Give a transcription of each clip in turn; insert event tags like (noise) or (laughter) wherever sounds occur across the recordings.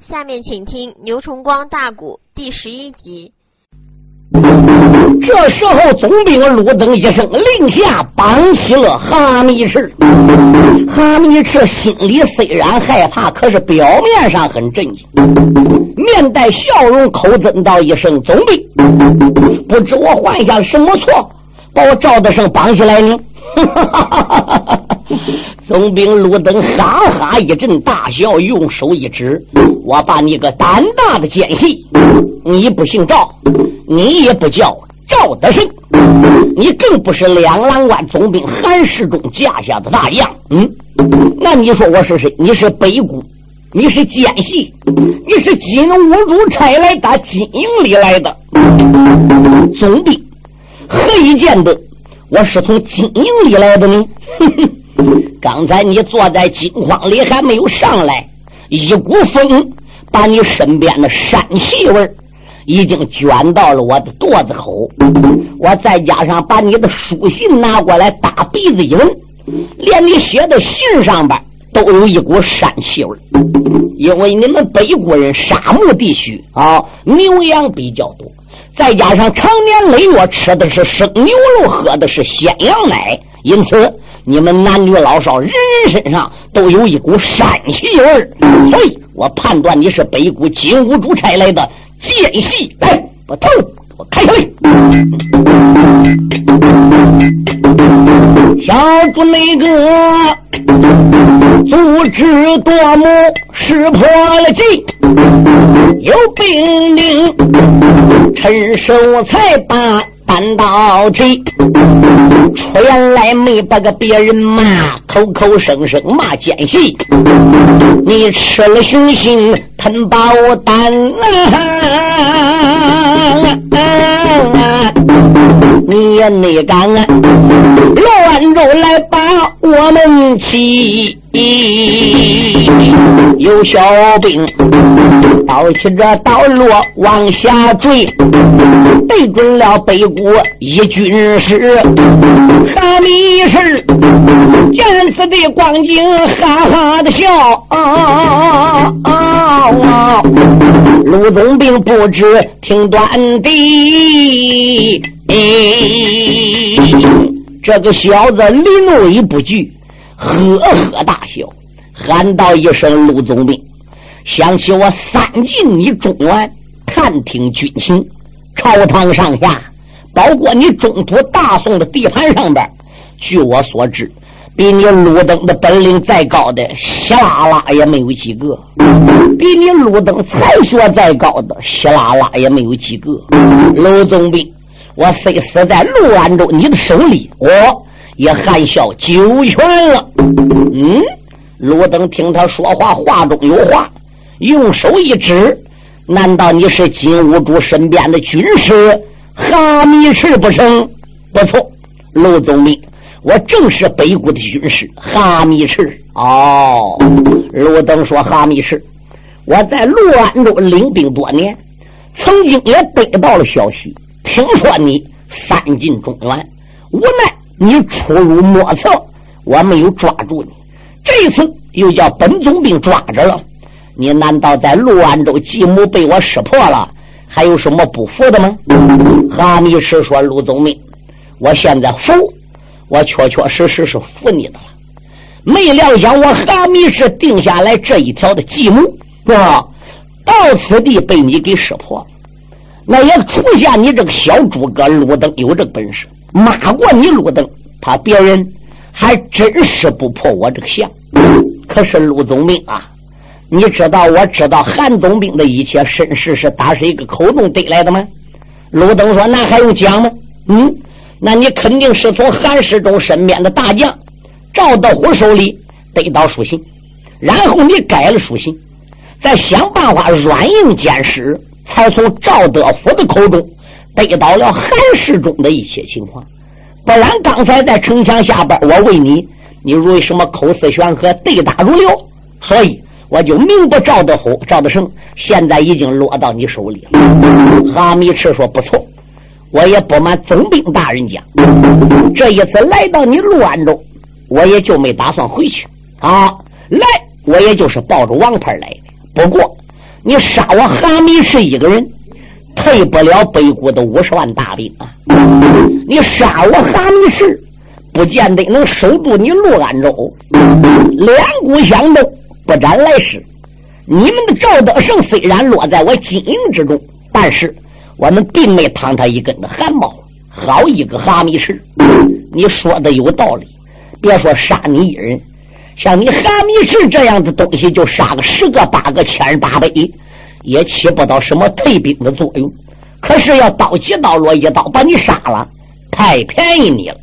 下面请听《牛崇光大鼓》第十一集。这时候，总兵鲁登一声令下，绑起了哈密赤。哈密赤心里虽然害怕，可是表面上很镇静，面带笑容，口尊道一声：“总兵，不知我犯下了什么错，把我赵德胜绑起来呢？”哈哈哈哈哈 (laughs) 总兵鲁登哈哈一阵大笑，用手一指：“我把你个胆大的奸细，你不姓赵，你也不叫。”赵德胜，你更不是两郎关总兵韩世忠架下的大将，嗯，那你说我是谁？你是北谷，你是奸细，你是金兀术差来打金营里来的总兵，何以见得我是从金营里来的呢？哼 (laughs) 哼刚才你坐在金筐里还没有上来，一股风把你身边的山气味儿。已经卷到了我的肚子口，我再加上把你的书信拿过来打鼻子一闻，连你写的信上边都有一股膻气味因为你们北国人沙漠地区啊，牛羊比较多，再加上常年累月吃的是生牛肉，喝的是鲜羊奶，因此你们男女老少人人身上都有一股膻气味所以我判断你是北谷金兀术差来的。奸细，来，把头给我开下来。小主那个足智多谋识破了计，有兵令趁手才把。半导体出来没把个别人骂，口口声声骂奸细。你吃了雄心吞宝胆啊！你也没敢乱着来把我们欺。有小兵抱起这刀落往下坠，对准了北国一军师。哈密士见此的光景，哈哈的笑。陆总兵不知听短的，这个小子临危不惧。呵呵大笑，喊道一声：“陆总兵，想起我三进你中原，探听军情，朝堂上下，包括你中土大宋的地盘上边，据我所知，比你鲁登的本领再高的，稀拉拉也没有几个；比你鲁登才学再高的，稀拉拉也没有几个。陆总兵，我虽死在陆安州你的手里，我。”也含笑九泉了。嗯，鲁登听他说话，话中有话，用手一指：“难道你是金兀术身边的军师哈密赤不成？”不错，陆总兵，我正是北国的军师哈密赤。哦，鲁登说：“哈密赤，我在陆安州领兵多年，曾经也得到了消息，听说你三进中原，无奈。”你出入莫测，我没有抓住你。这次又叫本总兵抓着了，你难道在陆安州继母被我识破了？还有什么不服的吗？哈密士说：“陆总兵，我现在服，我确确实实是服你的了。没料想我哈密士定下来这一条的计谋，啊，到此地被你给识破了。那也出现你这个小诸葛陆登有这本事。”骂过你陆登，怕别人还真是不破我这个相。可是陆总兵啊，你知道我知道韩总兵的一切身世是打谁一个口中得来的吗？陆登说：“那还用讲吗？嗯，那你肯定是从韩世忠身边的大将赵德虎手里得到书信，然后你改了书信，再想办法软硬兼施，才从赵德福的口中。”得到了韩世忠的一些情况，不然刚才在城墙下边，我问你，你为什么口似悬河，对答如流？所以我就明不赵德虎、赵德胜，现在已经落到你手里了。哈密赤说：“不错，我也不瞒总兵大人讲，这一次来到你陆安州，我也就没打算回去啊。来，我也就是抱着王牌来的。不过你杀我哈密士一个人，退不了北国的五十万大兵啊！你杀我哈密士，不见得能守住你陆安州。两股相斗，不斩来使。你们的赵德胜虽然落在我金营之中，但是我们并没烫他一根的汗毛。好一个哈密士！你说的有道理。别说杀你一人，像你哈密士这样的东西，就杀个十个八个千八百，也起不到什么退兵的作用。可是要刀起刀落，一刀把你杀了，太便宜你了。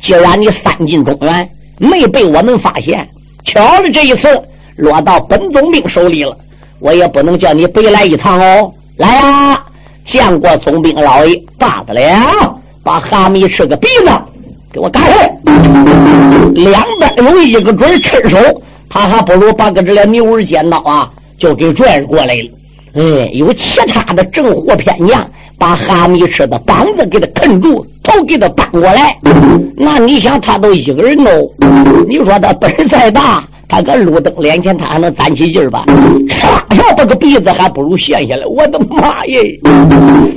既然你三进中原，没被我们发现，巧了这一次落到本总兵手里了，我也不能叫你白来一趟哦。来呀，见过总兵老爷，罢了，把哈密士个鼻子。给我打开！两边有一个准趁手，他还不如把个这俩牛耳尖刀啊，就给拽过来了。哎，有其他的正火偏将，把哈密吃的膀子给他啃住，头给他扳过来。那你想，他都一个人哦，你说他本事再大，他搁路灯脸前，他还能攒起劲儿吧？唰下把个鼻子还不如陷下来。我的妈耶！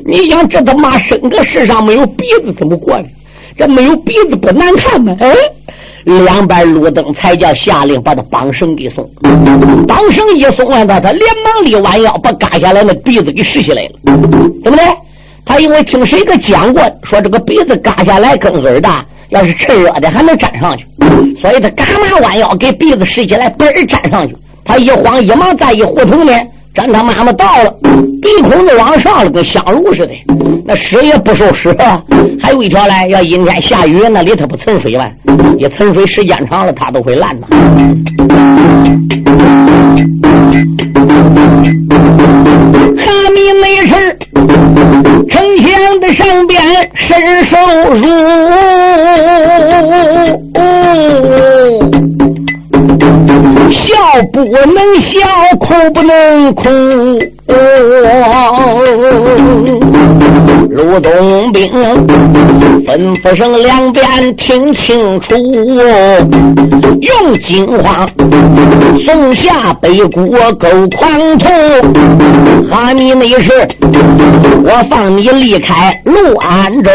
你想，这他妈生个世上没有鼻子怎么过呢？这没有鼻子不难看吗？哎，两边路灯才叫下令把他绑绳给松，绑绳一松完，他他连忙立弯腰把嘎下来那鼻子给拾起来了，对不对？他因为听谁个讲过，说这个鼻子嘎下来跟耳大，要是趁热的还能粘上去，所以他干嘛弯腰给鼻子拾起来，嘣儿粘上去。他一慌一忙再一胡同呢。粘他妈妈到了，鼻孔子往上了，跟香炉似的。那屎也不受湿，还有一条嘞，要阴天下雨，那里头不存水吗？一存水时间长了，它都会烂呐。哈密没事，城墙的上边伸手入。笑不能笑，哭不能哭。鲁东兵吩咐声两边听清楚，用金花送下北国狗狂徒。哈密那是我放你离开陆安州，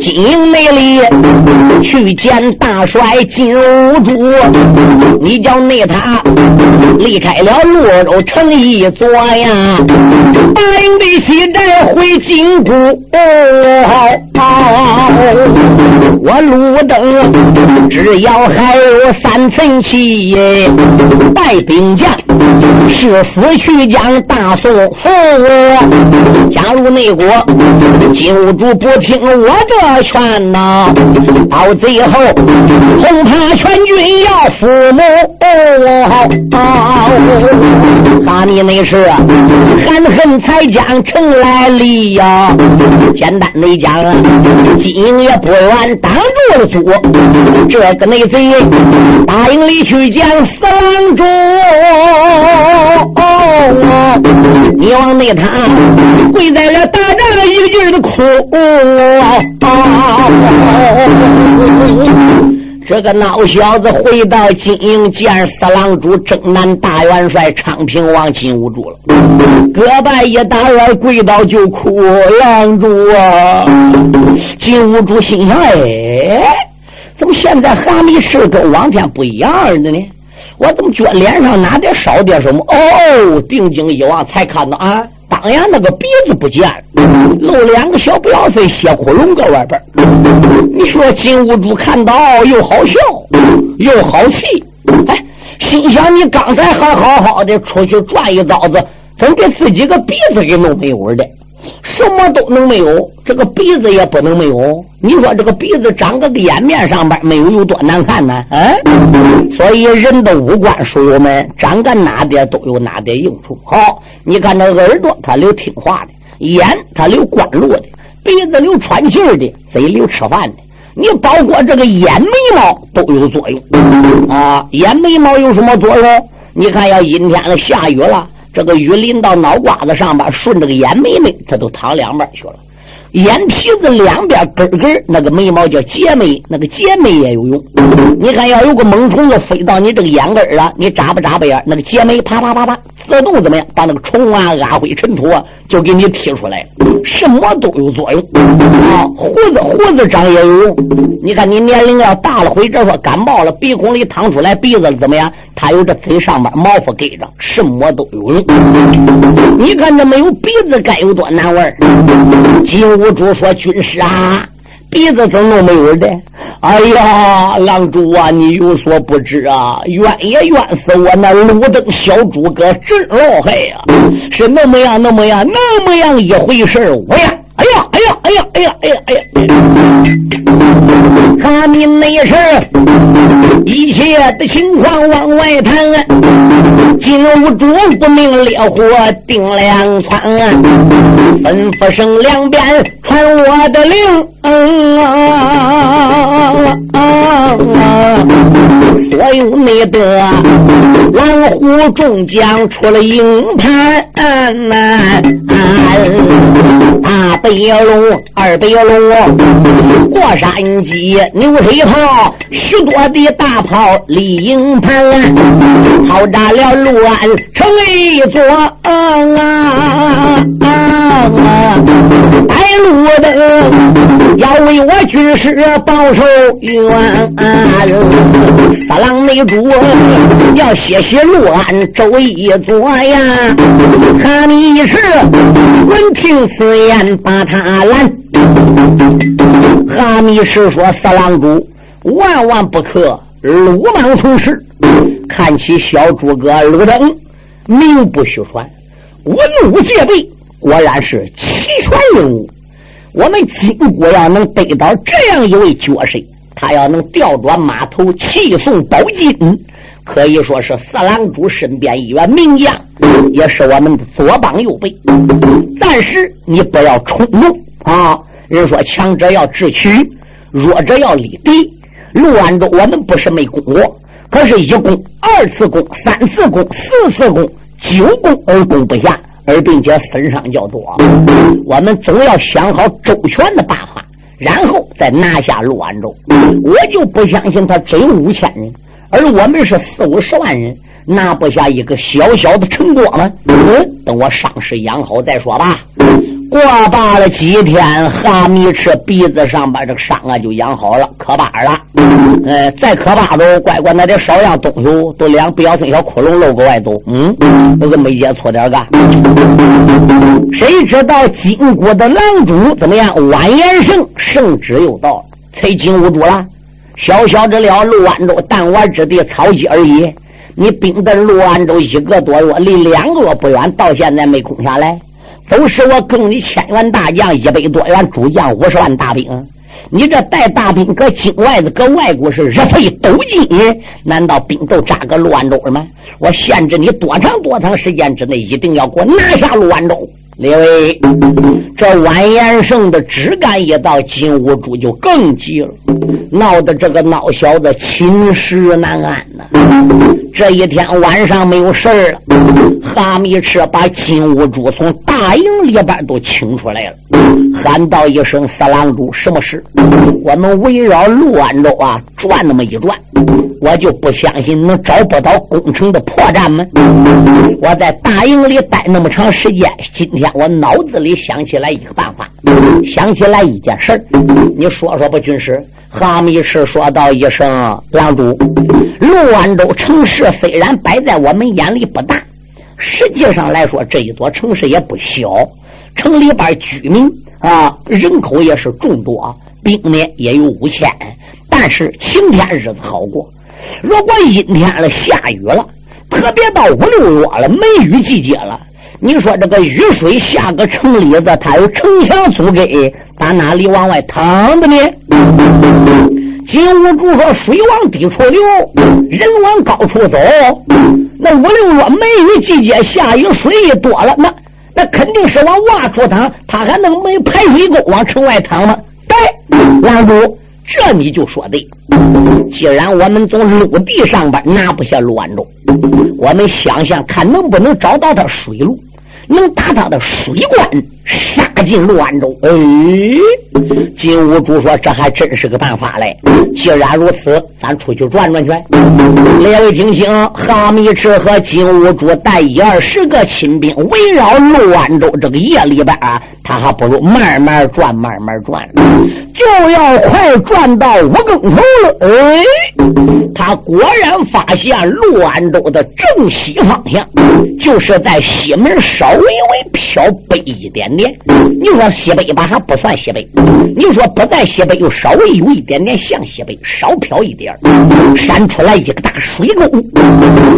金营内里去见大帅金兀术。你叫内他离开了洛州城一座呀，大营的西寨回金谷。我路灯只要还有三寸气，带兵将誓死去将大宋复。加入内国，金兀术不听我的劝呐，到最后恐怕全军要覆没。哈密那是含恨才将城来立呀。简单的讲，金营也不愿挡住了主，这个内贼答应里去见四郎主，你往内他跪在了大帐，一个劲儿的哭。这个孬小子回到金营见四郎主征南大元帅昌平王金兀术了，胳膊一打软，跪倒就哭。郎主啊，金兀术心想：哎，怎么现在哈密士跟往天不一样的呢？我怎么觉脸上哪点少点什么？哦，定睛一望，才看到啊。当然，那个鼻子不见了，露两个小不碎血窟窿搁外边你说金兀术看到又好笑又好气，哎，心想你刚才还好好的出去转一遭子，怎给自己个鼻子给弄没有的？什么都能没有，这个鼻子也不能没有。你说这个鼻子长个脸面上边没有有多难看呢？啊，所以人的五官，书友们长个哪点都有哪点用处。好，你看那耳朵，它留听话的；眼，它留观路的；鼻子留喘气的；嘴留吃饭的。你包括这个眼眉毛都有作用啊！眼眉毛有什么作用？你看，要阴天了，下雨了。这个雨淋到脑瓜子上边，顺着个眼眉眉，它都淌两边去了。眼皮子两边根根那个眉毛叫睫眉，那个睫眉也有用。你看，要有个猛虫子飞到你这个眼根儿啊，你眨巴眨巴眼，那个睫眉啪啪啪啪自动怎么样？把那个虫啊、阿灰、尘土啊，就给你踢出来。什么都有作用啊！胡子胡子长也有用。你看你年龄要大了，或者说感冒了，鼻孔里淌出来，鼻子怎么样？他有这嘴上边毛发给着，什么都有用。你看这没有鼻子该有多难玩金兀术说：“军师啊。”鼻子怎么没有的？哎呀，郎主啊，你有所不知啊，冤也冤死我那路灯小诸葛真老害呀！是那么样，那么样，那么样一回事我呀，哎呀，哎呀，哎呀，哎呀，哎呀，哎呀！他们那事一切的情况往外谈。金兀术不明烈火定两川，吩咐声两边传我的令。所有内的狼虎众将出了营盘。大北龙，二北龙，过山鸡，牛腿炮，许多的大炮立营盘，炮炸了陆安城一座。带路的要为我军师报仇冤，三郎内主要歇息陆安周一座呀。哈密士闻听此言，把他拦。哈密士说：“三郎主万万不可鲁莽从事，看起小诸葛鲁登名不虚传，文武戒备，果然是齐全人物。我们金国要能得到这样一位角色，他要能调转马头，气送宝金。”可以说是四郎主身边一员名将，也是我们的左膀右臂。但是你不要冲动啊！人说强者要智取，弱者要立敌。陆安州我们不是没攻过，可是一攻、二次攻、三次攻、四次攻、九攻而攻不下，而并且损伤较多。我们总要想好周全的办法，然后再拿下陆安州。我就不相信他真五千人。而我们是四五十万人，拿不下一个小小的城郭吗？嗯，等我伤势养好再说吧。过罢了几天，哈密赤鼻子上把这个伤啊就养好了，可巴了。呃，再可巴都乖乖那点少样东西都两不要分小窟窿露个外头。嗯，那个没接错点干。谁知道金国的狼主怎么样？完颜胜胜之又到，才金兀术了。小小之了，陆安州弹丸之地，草鸡而已。你兵在陆安州一个多月，离两个月不远，到现在没攻下来。都是我供你千员大将，一百多员主将，五十万大兵。你这带大兵搁境外的，搁外国是日费斗金，难道兵都扎个陆安州了吗？我限制你多长多长时间之内，一定要给我拿下陆安州。列位，这完颜胜的枝干一到，金兀术就更急了，闹得这个孬小子寝食难安呐。这一天晚上没有事了，哈密赤把金兀术从大营里边都请出来了，喊道一声：“四郎主，什么事？我们围绕陆安州啊转那么一转。”我就不相信能找不到攻城的破绽吗？我在大营里待那么长时间，今天我脑子里想起来一个办法，想起来一件事儿，你说说吧，军师。哈密士说道一声：“郎主，陆安州城市虽然摆在我们眼里不大，实际上来说，这一座城市也不小，城里边居民啊，人口也是众多，兵呢也有五千，但是晴天日子好过。”如果阴天了、下雨了，特别到五六月了，梅雨季节了，你说这个雨水下个城里子，它有城墙阻隔，打哪里往外淌的呢？金兀术说：“水往低处流，人往高处走。那五六月梅雨季节下雨水一多了，那那肯定是往洼处淌，他还能没排水沟往城外淌吗？对，郎主。”这你就说对。既然我们从陆地上边拿不下卢安州，我们想想看能不能找到他水路，能打他的水关，杀进陆安州。哎，金兀术说：“这还真是个办法嘞！既然如此，咱出去转转去。”列位听清，哈密赤和金兀术带一二十个亲兵围绕陆安州这个夜里边啊，他还不如慢慢转，慢慢转，就要快转到五更头了。哎，他果然发现陆安州的正西方向，就是在西门稍微微飘北一点 (laughs) 点。你说西北吧，还不算西北；你说不在西北，又稍微有一点点像西北，少飘一点闪出来一个大水沟，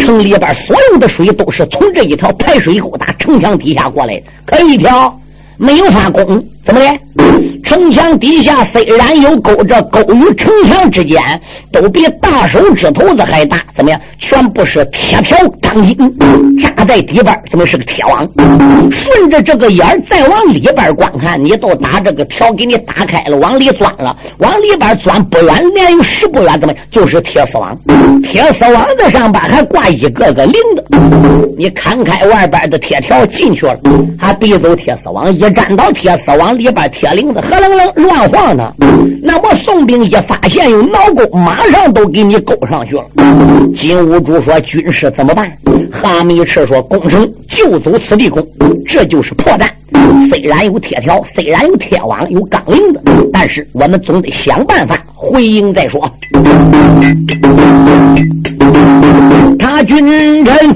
城里边所有的水都是从这一条排水沟打城墙底下过来，可一条没有发功。怎么的？城墙底下虽然有沟，这沟与城墙之间都比大手指头子还大。怎么样？全部是铁条钢筋扎在底边，怎么是个铁网？顺着这个眼儿再往里边观看，你都打这个条给你打开了，往里钻了，往里边钻不远，连有十不远，怎么就是铁丝网？铁丝网的上边还挂一个个铃子。你砍开外边的铁条进去了，还别走铁丝网，一站到铁丝网。里边铁铃子何楞楞乱晃呢？那么宋兵一发现有挠钩，马上都给你勾上去了。金兀术说：“军师怎么办？”哈密赤说：“攻城就走此地攻，这就是破绽。虽然有铁条，虽然有铁网，有钢铃子，但是我们总得想办法回营再说。”他军臣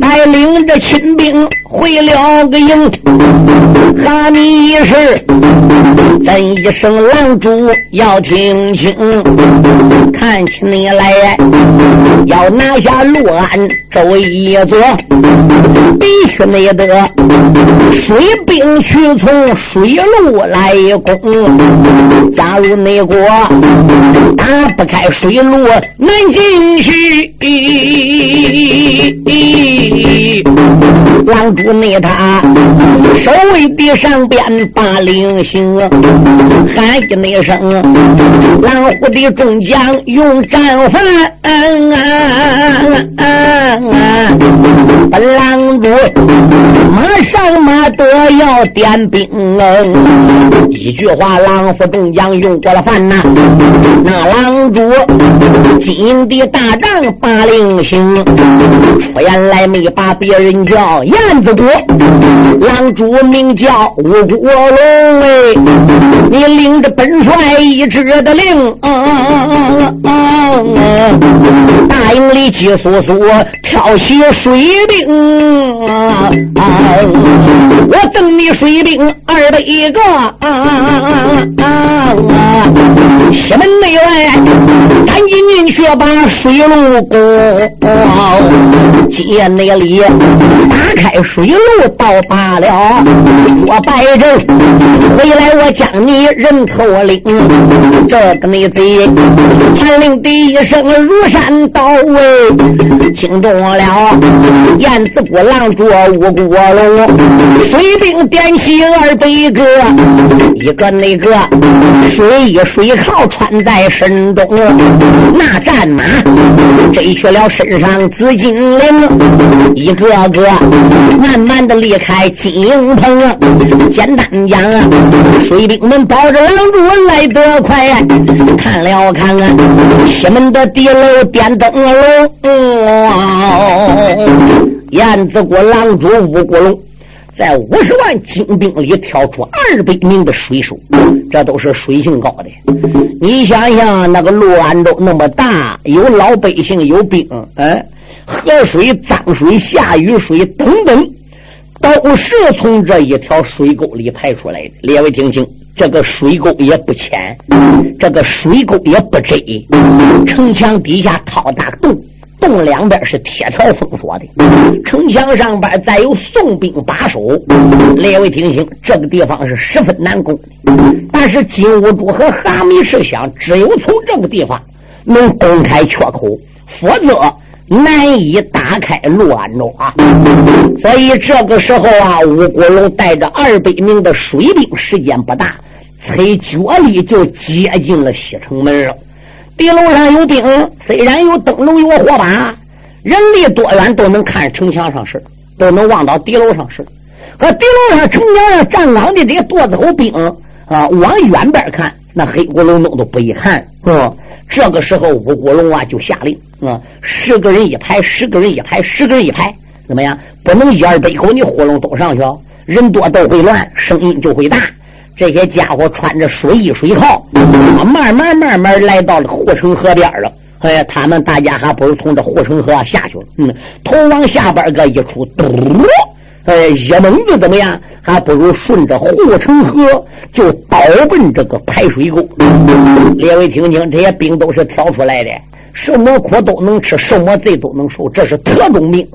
带领着秦兵回了个营，哈密是咱一声狼主要听清，看起你来要拿下陆安州一座，必须你得水兵去从水路来攻。假如那国打不开水路，难进去。狼主那他守卫的上边把令行，喊一那声，狼虎的众将用战法，本狼主马上马得要点兵，一句话，狼虎众将用过了饭呐，那狼主金的大帐把。马令行。出言来没把别人叫燕子国，狼主名叫吴国龙哎，你领着本帅一支的令，大营里急速速挑起水兵，我等你水兵二百个，西门内外赶紧进去把水路攻。接那里打开水路到罢了，我摆阵回来，我将你人头领。这个内贼传令第一声如山到位，惊动了燕子国狼主五国龙，水兵点起二百个，一个那个水衣水靠穿在身中，那战马这。去了身上紫金铃，一个个慢慢的离开金营棚。简单讲，水兵们抱着狼主来得快。看了看啊，西门的地楼点灯笼。燕子国狼主吴国龙。在五十万精兵里挑出二百名的水手，这都是水性高的。你想想，那个陆安州那么大，有老百姓，有兵，哎，河水、脏水、下雨水等等，都是从这一条水沟里排出来的。列位听清，这个水沟也不浅，这个水沟也不窄，城墙底下掏大洞。洞两边是铁条封锁的，城墙上边再有宋兵把守。列位听清，这个地方是十分难攻。但是金兀术和哈密赤想，只有从这个地方能攻开缺口，否则难以打开陆安州啊。所以这个时候啊，吴国龙带着二百名的水兵，时间不大，才脚力就接近了西城门了。地楼上有兵，虽然有灯笼有火把，人离多远都能看城墙上事都能望到地楼上事和地楼上城墙上站岗的这些垛子头兵啊，往远边看，那黑咕隆咚都不一看。嗯，这个时候五谷龙啊就下令啊，十个人一排，十个人一排，十个人一排，怎么样？不能一二百口你呼隆都上去，人多都会乱，声音就会大。这些家伙穿着水衣水靠，慢慢慢慢来到了护城河边了。哎，他们大家还不如从这护城河下去了。嗯，头往下边个一出，嘟，哎，一猛子怎么样？还不如顺着护城河就倒奔这个排水沟。列位听听，这些兵都是挑出来的，什么苦都能吃，什么罪都能受，这是特种兵。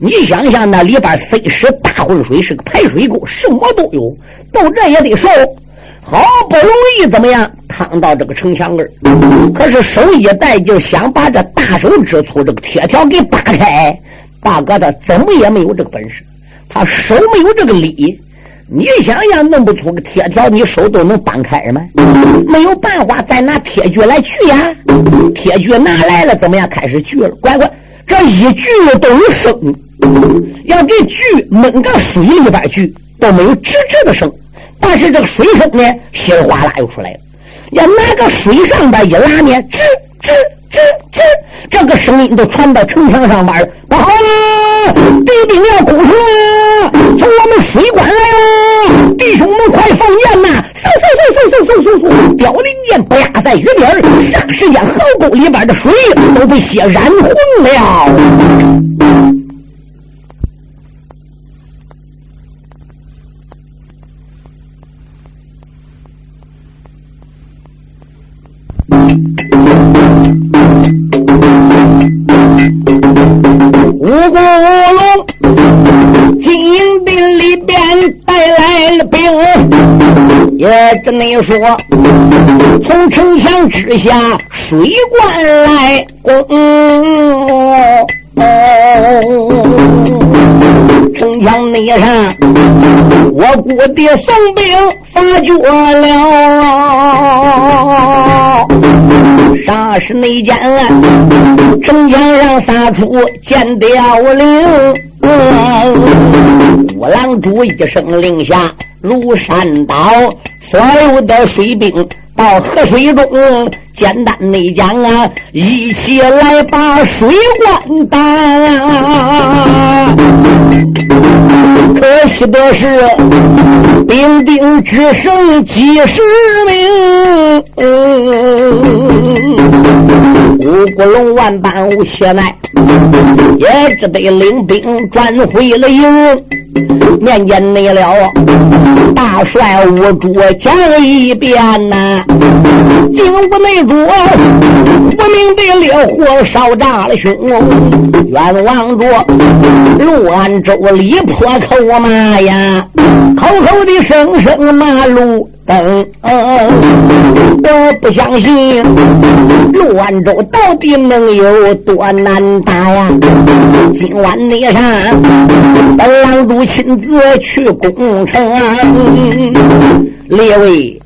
你想想，那里边塞实大浑水，是个排水沟，什么都有，都这也得受。好不容易怎么样，趟到这个城墙根可是手一带劲，想把这大手指粗这个铁条给扒开，大哥他怎么也没有这个本事，他手没有这个力。你想想，弄不出个铁条，你手都能搬开吗？没有办法，再拿铁锯来锯呀。铁锯拿来了，怎么样？开始锯了，乖乖，这一锯都有声。要这锯闷个水里边去，都没有吱吱的声。但是这个水声呢，稀里哗啦又出来了。要拿个水上边一拉呢，吱吱吱吱，这个声音都传到城墙上边了。不好了，敌兵要攻城了！从我们水关来了，弟兄们快放箭呐！嗖嗖嗖嗖嗖嗖嗖嗖，凋零箭不压在雨点儿，霎时间河沟里边的水都被血染红了。跟你说从城墙之下水灌来攻。城墙内上，我姑爹送兵发觉了，啥是内奸？城墙上撒出尖雕翎，五郎主一声令下，如山倒，所有的水兵。到河水中，简单内讲啊，一起来把水灌大。可惜的是，兵丁只剩几十名。五谷龙万般无邪奈，也只得领兵转回了营。面见内了，大帅吴主讲一遍呐。进屋内主，不明的烈火烧炸了胸。冤枉着陆安州里破口骂呀，口口的声声骂路灯。我不相信陆安州到底能有多难打呀？今晚你上本郎主亲自去攻城。列位。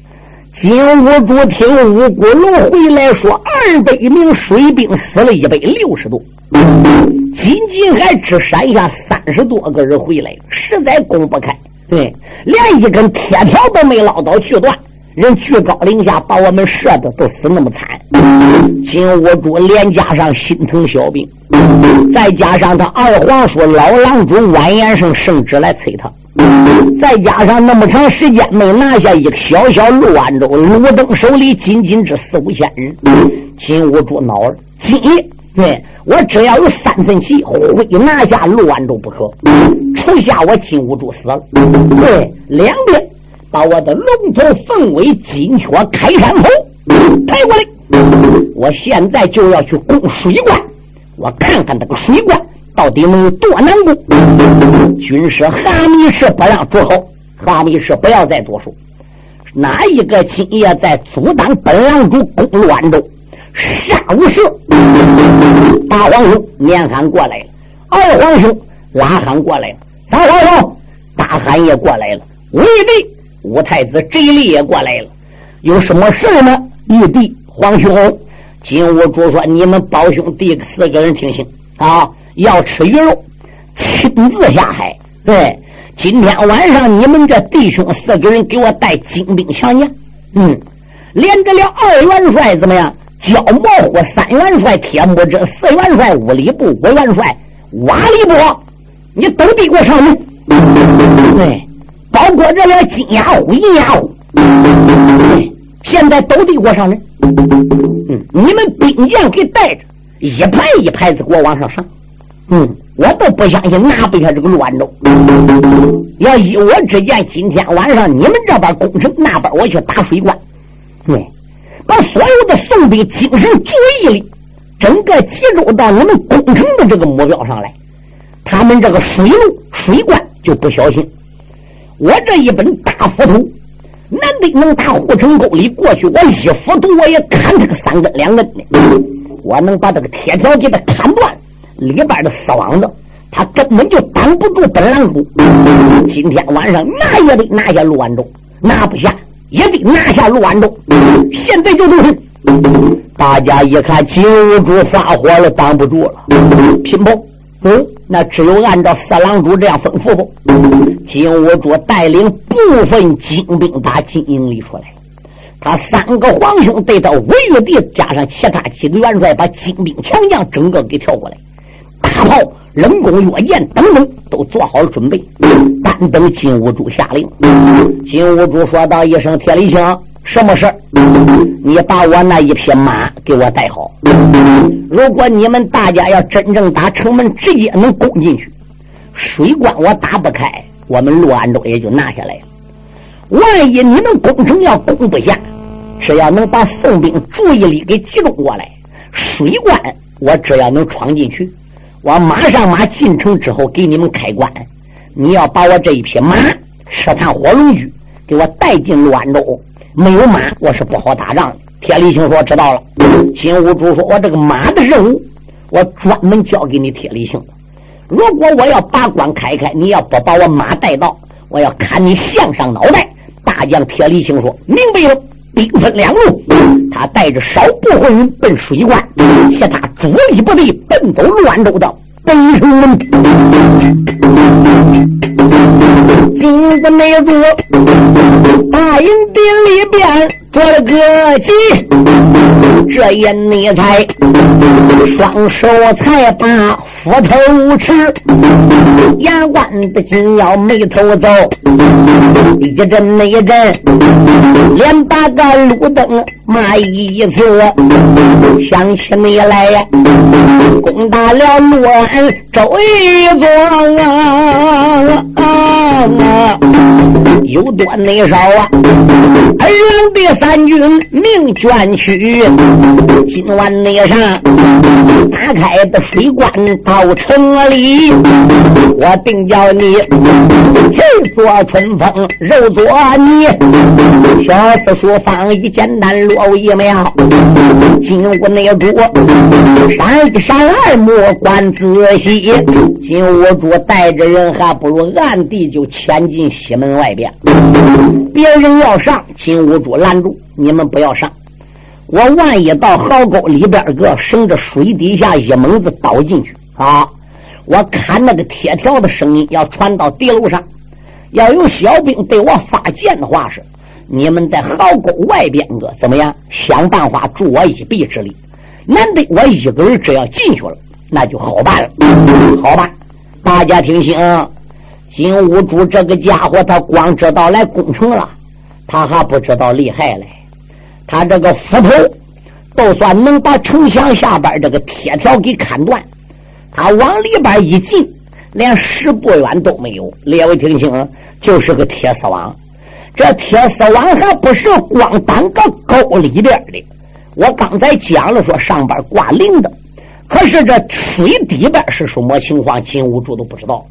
金兀术听吴国龙回来说，二百名水兵死了一百六十多，仅仅还只闪下三十多个人回来，实在攻不开。对，连一根铁条都没捞到锯断，人居高临下把我们射的都死那么惨。金兀术连加上心疼小兵，再加上他二皇叔老郎主完颜生圣旨来催他。再加上那么长时间没拿下一个小小陆安州，鲁登手里仅仅只四五千人，金兀术恼了。今夜，对我只要有三分气，非拿下陆安州不可。除下我金兀术死了，对两边把我的龙头凤尾金雀开山口抬过来，我现在就要去攻水关，我看看这个水关。到底能有多难攻？军师哈密士不让诸侯，哈密士不要再多说。哪一个今夜在阻挡本王主攻乱州？杀无赦！大皇兄年喊过来了，二皇兄拉喊过来了，三皇兄大喊也过来了，五弟五太子这力也过来了。有什么事呢？玉帝皇兄，金兀术说：“你们胞兄弟四个人听信啊。”要吃鱼肉，亲自下海。对，今天晚上你们这弟兄四个人给我带精兵强将，嗯，连着了二元帅怎么样？焦毛虎三元帅铁木真四元帅五里部五元帅瓦里波，你都得给我上阵。对，包括这俩金牙虎、银牙虎，现在都得给我上阵。嗯，你们兵将给带着，一排一排的给我往上上。嗯，我都不相信拿不下这个乱州。要依我之见，今天晚上你们这边攻城，那边我去打水关。对。把所有的宋兵精神注意力，整个集中到你们攻城的这个目标上来。他们这个水路水关就不小心。我这一本大斧头，难得能打护城沟里过去。我一斧头我也砍他个三根两根的，我能把这个铁条给他砍断，里边的丝网子，他根本就挡不住本狼主。今天晚上拿也得拿下陆安州，拿不下。也得拿下陆安州，现在就动身。大家一看，金兀术发火了，挡不住了，拼搏。嗯，那只有按照四郎主这样吩咐不？金兀术带领部分精兵打金营里出来，他三个皇兄对他吴玉帝加上其他几个元帅，把精兵强将整个给调过来，大炮。冷弓月箭等等都做好了准备，单等金兀术下令。金兀术说道一声：“铁力星，什么事你把我那一匹马给我带好。如果你们大家要真正打城门，直接能攻进去，水关我打不开，我们陆安州也就拿下来了。万一你们攻城要攻不下，只要能把宋兵注意力给集中过来，水关我只要能闯进去。”我马上马进城之后给你们开关，你要把我这一匹马赤炭火龙驹给我带进滦州，没有马我是不好打仗的。铁力星说：“知道了。”金兀术说：“我这个马的任务，我专门交给你铁力星。如果我要把关开开，你要不把我马带到，我要砍你项上脑袋。”大将铁力星说：“明白了。”兵分两路，他带着少部分人奔水关，其他主力部队奔走乱州的北城门。经过那座大营地里边做了个计，这一你才双手才把斧头持，牙关的紧要眉头皱，一阵那一阵，连把个路灯骂一次，想起你来呀，攻打了洛安周一庄啊，有多内少啊？二郎的三军命捐躯，今晚内上打开的水关到城里，我定叫你气做春风，肉做泥。小四书放一简单落一妙，金屋内主闪一闪二目观仔细，金屋主带着人还不如暗地就潜进西门外边。别人要上，金兀术拦住，你们不要上。我万一到壕沟里边个，顺着水底下一猛子倒进去啊！我砍那个铁条的声音要传到敌楼上，要有小兵对我发箭的话是，你们在壕沟外边个怎么样？想办法助我一臂之力。难得我一个人只要进去了，那就好办了。好吧，大家听清。金兀术这个家伙，他光知道来攻城了，他还不知道厉害嘞。他这个斧头，就算能把城墙下边这个铁条给砍断，他往里边一进，连十步远都没有。列位听清，就是个铁丝网。这铁丝网还不是光单个沟里边的。我刚才讲了，说上边挂铃铛。可是这水底边是什么情况？金兀术都不知道。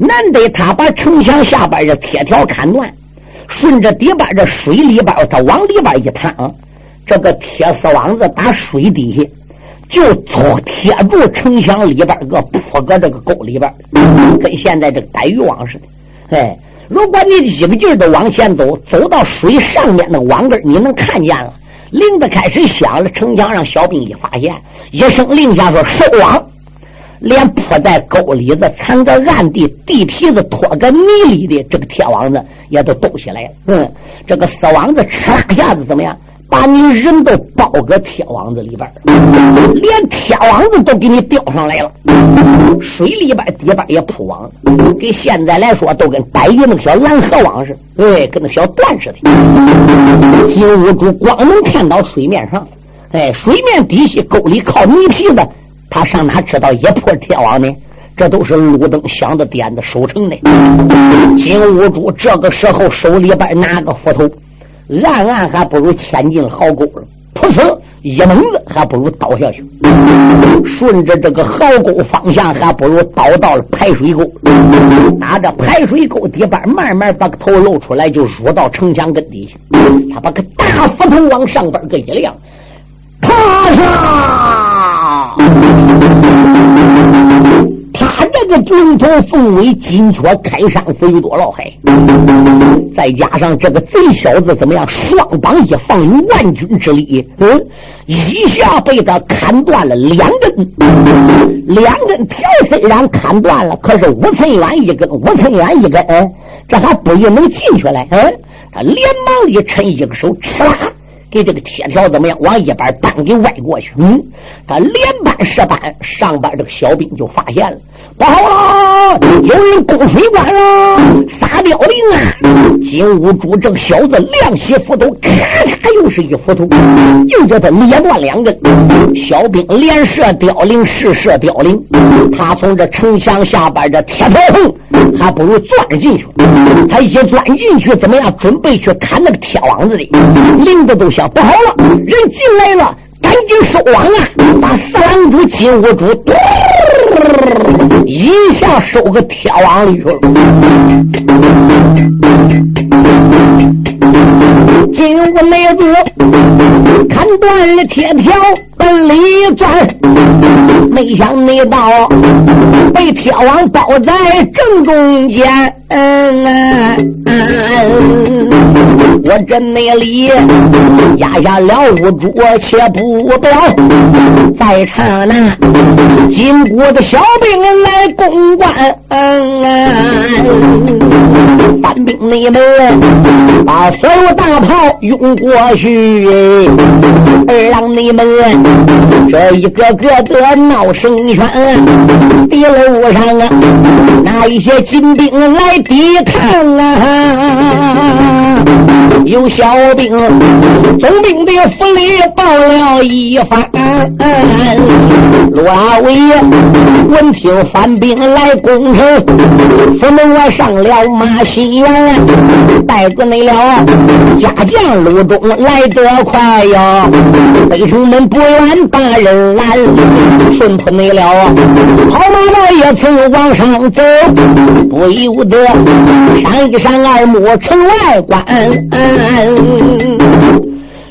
难得他把城墙下边这铁条砍断，顺着底边这水里边，他往里边一趟，这个铁丝网子打水底下就贴住城墙里边个铺个这个沟里边，跟现在这个逮鱼网似的。哎，如果你一个劲儿的往前走，走到水上面那网根你能看见了。铃子开始响了，城墙上小兵一发现，一声令下说收网。连铺在沟里子、藏着暗地、地皮子拖个泥里的这个铁网子也都兜起来。嗯，这个死网子哧啦一下子怎么样？把你人都包个铁网子里边连铁网子都给你吊上来了。水里边底边也铺网，给现在来说都跟逮鱼那个小蓝河网似的，哎，跟那小段似的。金兀术光能看到水面上，哎，水面底下沟里靠泥皮子。他上哪知道一破铁网呢？这都是路灯想的点子收成的。金兀术这个时候手里边拿个斧头，暗暗还不如牵进壕沟了。噗呲，一猛子还不如倒下去。顺着这个壕沟方向，还不如倒到了排水沟。拿着排水沟底板，慢慢把个头露出来，就入到城墙根底下。他把个大斧头往上边个一亮，啪嚓！这个顶头凤尾金雀开山飞多老海，再加上这个贼小子怎么样？双膀一放，有万钧之力，嗯，一下被他砍断了两根，两根条虽然砍断了，可是五寸远一根，五寸远一根，嗯这还不一定能进去来。嗯，他连忙一抻一个手，哧啦。给这个铁条怎么样？往一边搬给歪过去。嗯，他连搬十搬，上边这个小兵就发现了，不好了，有人攻水关了，撒凋零啊！金兀术这个小子亮起斧头，咔咔又是一斧头，又叫他捏断两根。小兵连射凋零，试射凋零，他从这城墙下边这铁条缝，还不如钻进去。他一钻进去，怎么样？准备去砍那个铁网子的，铃子都。想不好了，人进来了，赶紧收网啊！把四郎主金兀术嘟一下收个铁网里去了。金兀内子砍断了铁条，奔里钻，没想没到被铁网包在正中间。嗯我这内里压下了五主，且不表。在场那金国的小兵来攻关，三兵你们把所有大炮涌过去，让你们这一个个的闹声喧，敌楼上啊，那一些金兵来抵抗啊，有小兵总兵的府里报了一番。罗阿伟闻听反兵来攻城，府门外上了马新元，带着那了家将陆中来得快呀，北城门不远把人拦，顺铺那了跑马了也曾往上走，不由得闪一闪二目城外观。嗯嗯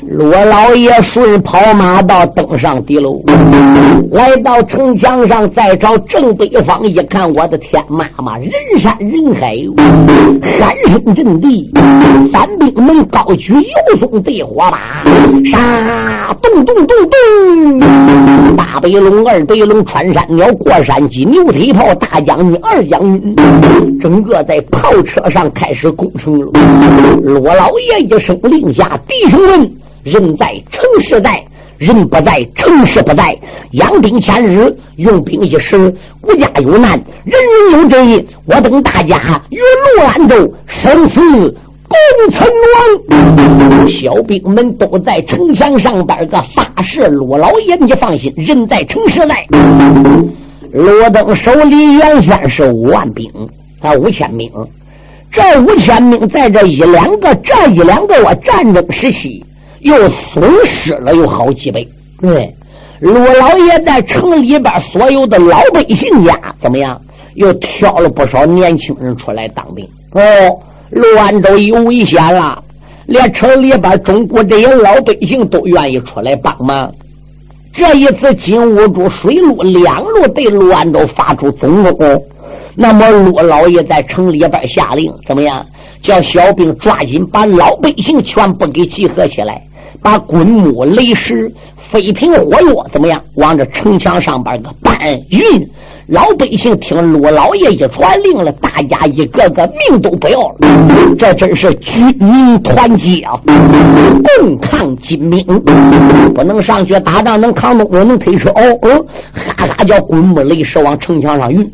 罗老爷顺跑马道登上敌楼，来到城墙上，再朝正北方一看，我的天妈妈，人山人海，喊声震地，三兵们高举油松对火把，杀！咚咚咚咚！大白龙、二白龙、穿山鸟、过山鸡、牛腿炮、大将军、二将军，整个在炮车上开始攻城了。罗老爷一声令下，弟兄们。人在城市在，人不在城市不在。养兵千日，用兵一时。国家有难，人人有责。我等大家与陆安州生死共存亡。小兵们都在城墙上边个发誓：陆老爷，你放心，人在城市在。罗登手里原先是五万兵，啊，五千兵。这五千兵在这一两个，这一两个我战争时期。又损失了有好几倍。对，陆老爷在城里边所有的老百姓家怎么样？又挑了不少年轻人出来当兵。哦，陆安州有危险了，连城里边中国这些老百姓都愿意出来帮忙。这一次金兀术水陆两路对陆安州发出总攻，那么陆老爷在城里边下令怎么样？叫小兵抓紧把老百姓全部给集合起来。把滚木、雷石、飞瓶、火药怎么样？往这城墙上边个搬运，老百姓听陆老爷一传令了，大家一个个命都不要了。这真是军民团结啊，共抗金兵。不能上去打仗，能扛东，能推车，哦哦，哈哈叫滚木雷石往城墙上运，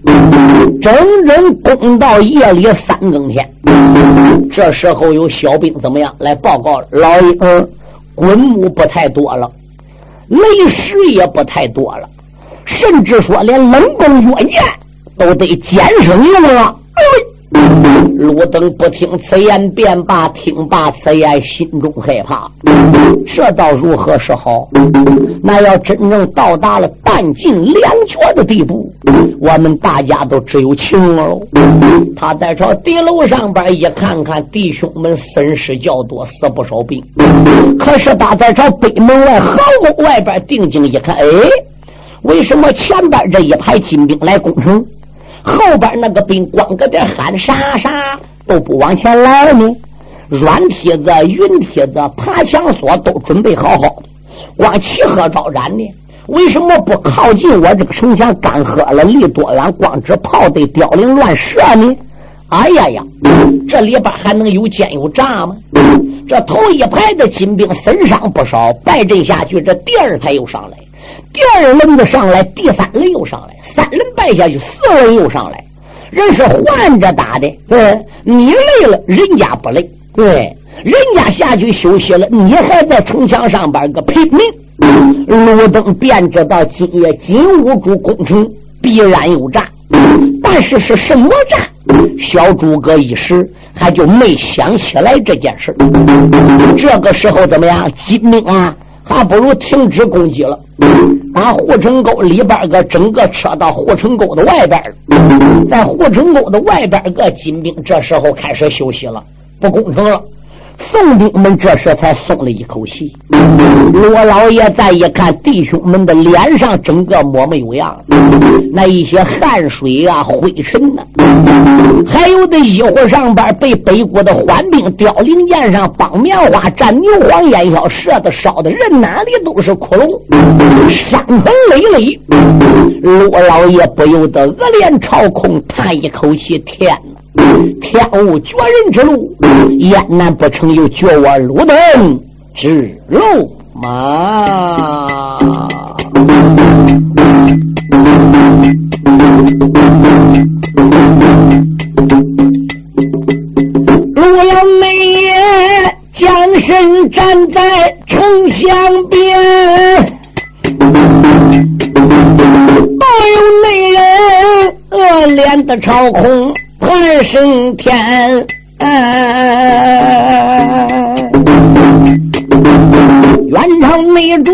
整整攻到夜里三更天。这时候有小兵怎么样来报告？老爷，嗯，滚木不太多了，雷石也不太多了。甚至说，连冷宫月剑都得减省用了。路灯不听此言，便罢。听罢此言，心中害怕。这倒如何是好？那要真正到达了弹尽粮绝的地步，我们大家都只有情了。他在朝敌楼上边一看看，弟兄们损失较多，死不少兵。可是他在朝北门外壕沟外边定睛一看，哎。为什么前边这一排金兵来攻城，后边那个兵光搁这喊杀杀都不往前来呢？软梯子、云梯子、爬墙索都准备好好的，光齐喝招展呢？为什么不靠近我这个城墙？干喝了离多远？光指炮队凋零乱射呢？哎呀呀，(coughs) 这里边还能有奸有诈吗？这头一排的金兵损伤不少，败阵下去，这第二排又上来。第二轮子上来，第三轮又上来，三轮败下去，四轮又上来，人是换着打的。对，你累了，人家不累。对，人家下去休息了，你还在城墙上边个拼命。路灯便知道今夜金兀术攻城必然有诈，但是是什么战？小诸葛一时还就没想起来这件事。这个时候怎么样？金兵啊！还不如停止攻击了，(laughs) 把护城沟里边个整个撤到护城沟的外边 (laughs) 在护城沟的外边个金兵这时候开始休息了，不攻城了。宋兵们这时才松了一口气。罗老爷再一看，弟兄们的脸上整个抹没有样，那一些汗水啊、灰尘呐，还有的衣服上边被北国的缓兵凋零箭上绑棉花、蘸牛黄烟硝射的烧的人哪里都是窟窿，伤痕累累。罗老爷不由得额脸朝空，叹一口气：天！(clears throat) 天无绝人之路，燕难不成有绝我路灯之路吗？路遥内也，将身站在城墙边，倒有内人恶脸的朝空。万升天，元朝没着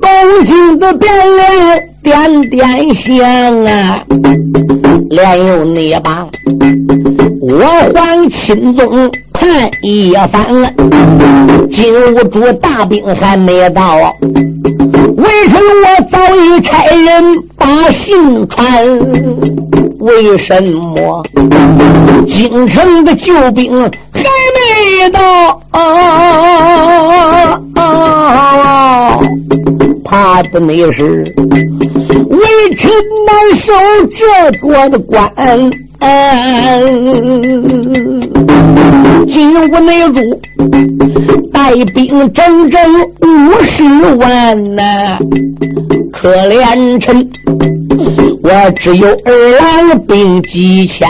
东京的变脸点点香啊，连有那把我皇钦宗看一番，金兀术大兵还没到，为什么我早已差人把信传？为什么京城的救兵还没到？啊啊啊怕的那是微臣难守这座的关。金屋内主带兵整整五十万呐，可怜臣。我只有二郎兵几千，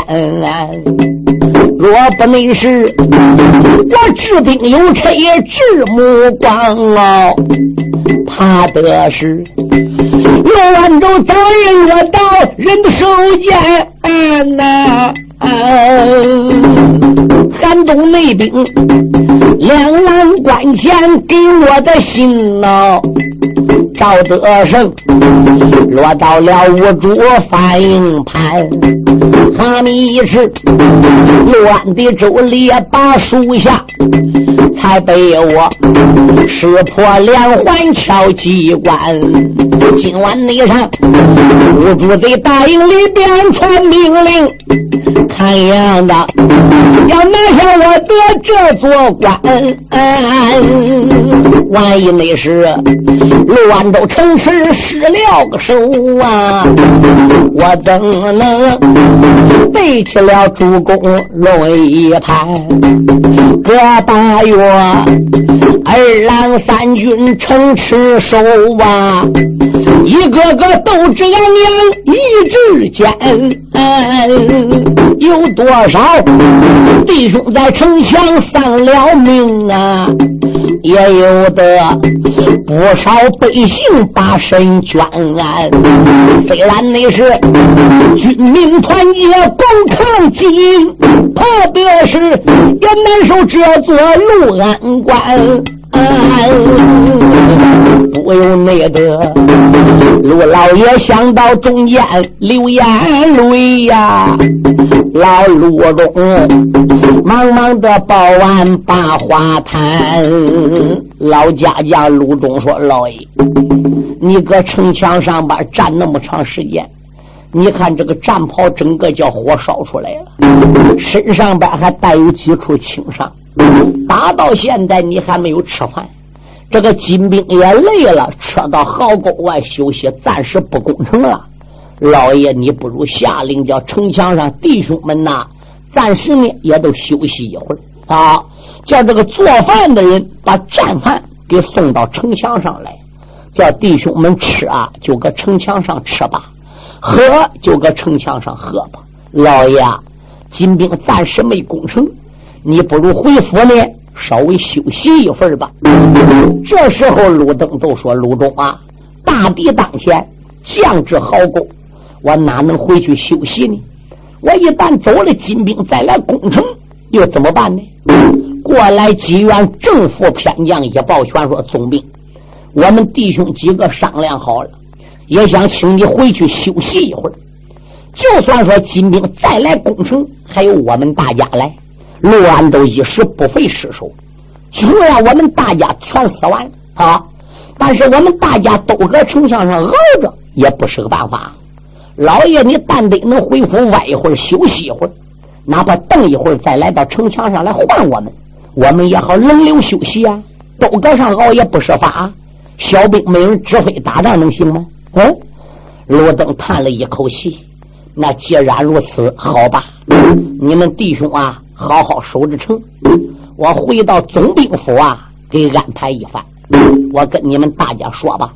若不能是我治兵有差治目光哦，怕的是罗万州早已落到人的手间呐。寒冬内兵两郎关前给我的信哦。赵德胜落到了五主反营盘，哈密一尺乱的周烈把书下，才被我识破连环敲机关。今晚内上，吴主在大营里边传命令，看样子要拿下我的这座关。万一那时滦州城池失了个手啊，我怎能背起了主公龙一盘？个八月，二郎三军城池守啊，一个个斗志洋洋，意志坚。有多少弟兄在城墙丧了命啊？也有的不少百姓把身捐。虽然那是军民团结共抗金，特别是也难守这座陆安关。不由那个陆老爷想到中间流眼泪呀，老陆中忙忙的报完把话谈。老家将陆中说：“老爷，你搁城墙上边站那么长时间，你看这个战袍整个叫火烧出来了，身上边还带有几处轻伤。”打到现在，你还没有吃饭。这个金兵也累了，撤到壕沟外休息，暂时不攻城了。老爷，你不如下令叫城墙上弟兄们呐，暂时呢也都休息一会儿啊。叫这个做饭的人把战饭给送到城墙上来，叫弟兄们吃啊，就搁城墙上吃吧；喝就搁城墙上喝吧。老爷，金兵暂时没攻城。你不如回府呢，稍微休息一会儿吧。这时候，鲁登都说：“鲁中啊，大敌当前，将至壕沟，我哪能回去休息呢？我一旦走了，金兵再来攻城，又怎么办呢？”过来几员正副偏将一抱拳说：“总兵，我们弟兄几个商量好了，也想请你回去休息一会儿。就算说金兵再来攻城，还有我们大家来。”陆安都一时不费失手，就让我们大家全死完啊！但是我们大家都搁城墙上熬着，也不是个办法。老爷，你但得能回府歪一会儿，休息一会儿，哪怕等一会儿再来到城墙上来换我们，我们也好轮流休息啊！都搁上熬也不是法，小兵没人指挥打仗能行吗？嗯，罗登叹了一口气，那既然如此，好吧，你们弟兄啊！好好守着城，我回到总兵府啊，给安排一番。我跟你们大家说吧，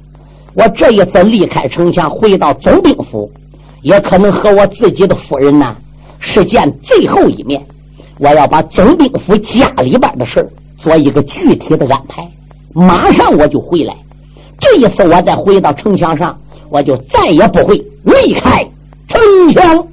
我这一次离开城墙，回到总兵府，也可能和我自己的夫人呢是见最后一面。我要把总兵府家里边的事做一个具体的安排，马上我就回来。这一次我再回到城墙上，我就再也不会离开城墙。